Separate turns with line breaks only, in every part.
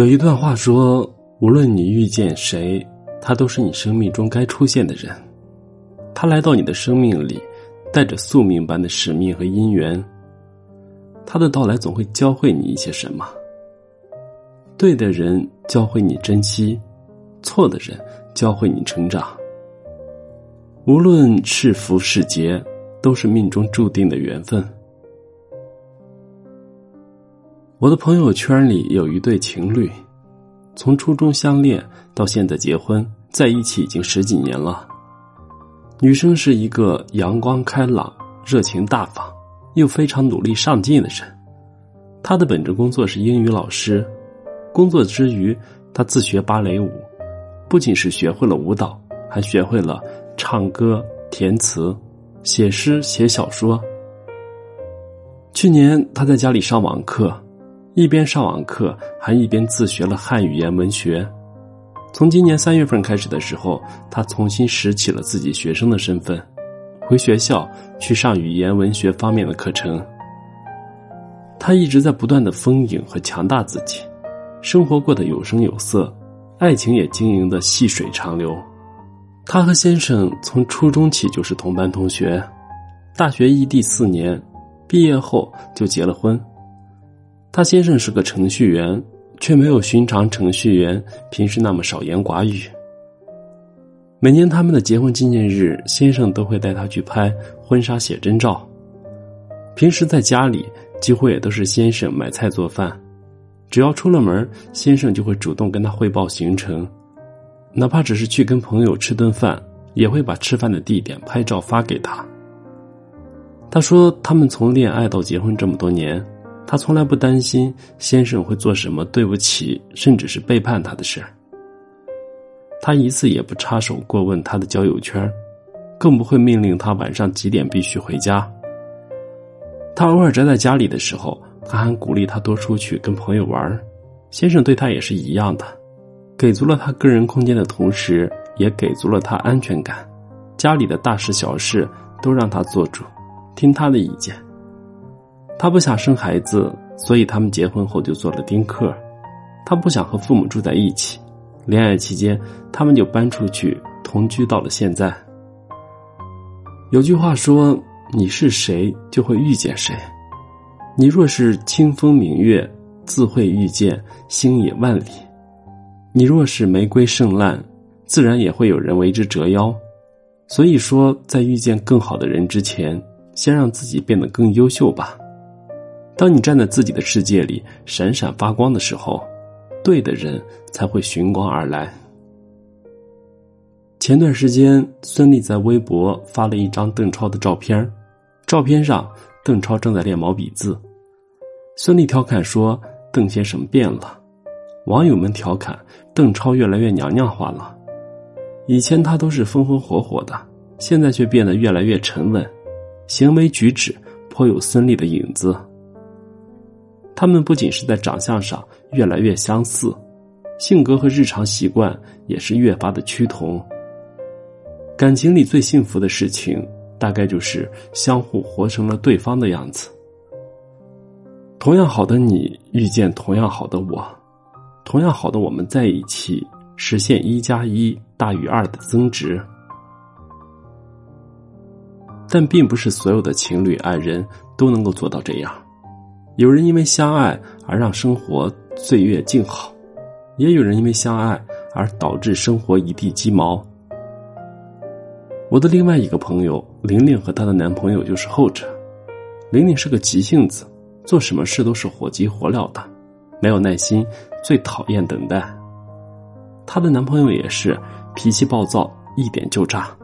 有一段话说：“无论你遇见谁，他都是你生命中该出现的人。他来到你的生命里，带着宿命般的使命和姻缘。他的到来总会教会你一些什么。对的人教会你珍惜，错的人教会你成长。无论是福是劫，都是命中注定的缘分。”我的朋友圈里有一对情侣，从初中相恋到现在结婚，在一起已经十几年了。女生是一个阳光开朗、热情大方，又非常努力上进的人。她的本职工作是英语老师，工作之余，她自学芭蕾舞，不仅是学会了舞蹈，还学会了唱歌、填词、写诗、写小说。去年她在家里上网课。一边上网课，还一边自学了汉语言文学。从今年三月份开始的时候，他重新拾起了自己学生的身份，回学校去上语言文学方面的课程。他一直在不断的丰盈和强大自己，生活过得有声有色，爱情也经营的细水长流。他和先生从初中起就是同班同学，大学异地四年，毕业后就结了婚。他先生是个程序员，却没有寻常程序员平时那么少言寡语。每年他们的结婚纪念日，先生都会带她去拍婚纱写真照。平时在家里，几乎也都是先生买菜做饭。只要出了门，先生就会主动跟他汇报行程，哪怕只是去跟朋友吃顿饭，也会把吃饭的地点拍照发给他。他说，他们从恋爱到结婚这么多年。他从来不担心先生会做什么对不起，甚至是背叛他的事儿。他一次也不插手过问他的交友圈，更不会命令他晚上几点必须回家。他偶尔宅在家里的时候，他还鼓励他多出去跟朋友玩。先生对他也是一样的，给足了他个人空间的同时，也给足了他安全感。家里的大事小事都让他做主，听他的意见。他不想生孩子，所以他们结婚后就做了丁克。他不想和父母住在一起，恋爱期间他们就搬出去同居到了现在。有句话说：“你是谁，就会遇见谁。你若是清风明月，自会遇见星野万里；你若是玫瑰盛烂，自然也会有人为之折腰。”所以说，在遇见更好的人之前，先让自己变得更优秀吧。当你站在自己的世界里闪闪发光的时候，对的人才会寻光而来。前段时间，孙俪在微博发了一张邓超的照片，照片上邓超正在练毛笔字。孙俪调侃说：“邓先生变了。”网友们调侃：“邓超越来越娘娘化了。”以前他都是风风火火的，现在却变得越来越沉稳，行为举止颇有孙俪的影子。他们不仅是在长相上越来越相似，性格和日常习惯也是越发的趋同。感情里最幸福的事情，大概就是相互活成了对方的样子。同样好的你遇见同样好的我，同样好的我们在一起，实现一加一大于二的增值。但并不是所有的情侣爱人都能够做到这样。有人因为相爱而让生活岁月静好，也有人因为相爱而导致生活一地鸡毛。我的另外一个朋友玲玲和她的男朋友就是后者。玲玲是个急性子，做什么事都是火急火燎的，没有耐心，最讨厌等待。她的男朋友也是脾气暴躁，一点就炸，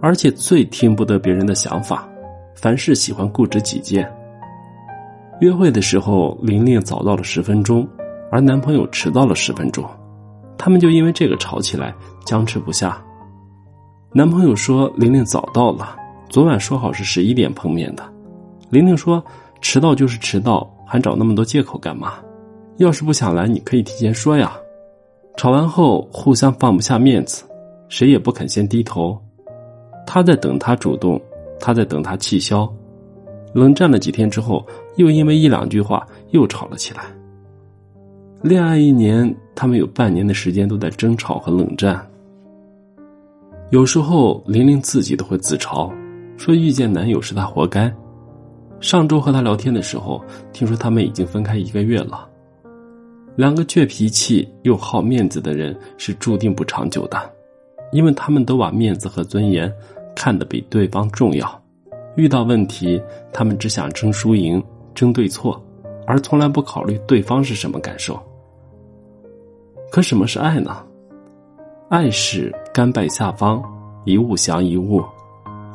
而且最听不得别人的想法，凡事喜欢固执己见。约会的时候，玲玲早到了十分钟，而男朋友迟到了十分钟，他们就因为这个吵起来，僵持不下。男朋友说：“玲玲早到了，昨晚说好是十一点碰面的。”玲玲说：“迟到就是迟到，还找那么多借口干嘛？要是不想来，你可以提前说呀。”吵完后，互相放不下面子，谁也不肯先低头。他在等他主动，他在等他气消。冷战了几天之后，又因为一两句话又吵了起来。恋爱一年，他们有半年的时间都在争吵和冷战。有时候，玲玲自己都会自嘲，说遇见男友是她活该。上周和他聊天的时候，听说他们已经分开一个月了。两个倔脾气又好面子的人是注定不长久的，因为他们都把面子和尊严看得比对方重要。遇到问题，他们只想争输赢、争对错，而从来不考虑对方是什么感受。可什么是爱呢？爱是甘拜下风，一物降一物，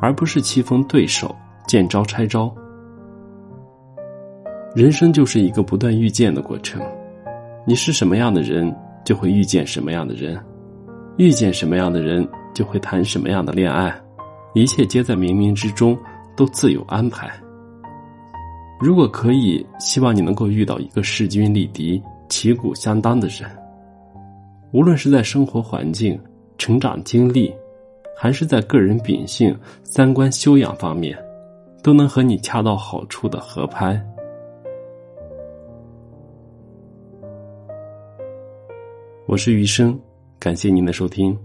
而不是棋逢对手、见招拆招。人生就是一个不断遇见的过程。你是什么样的人，就会遇见什么样的人，遇见什么样的人，就会谈什么样的恋爱，一切皆在冥冥之中，都自有安排。如果可以，希望你能够遇到一个势均力敌、旗鼓相当的人，无论是在生活环境、成长经历，还是在个人秉性、三观修养方面，都能和你恰到好处的合拍。我是余生，感谢您的收听。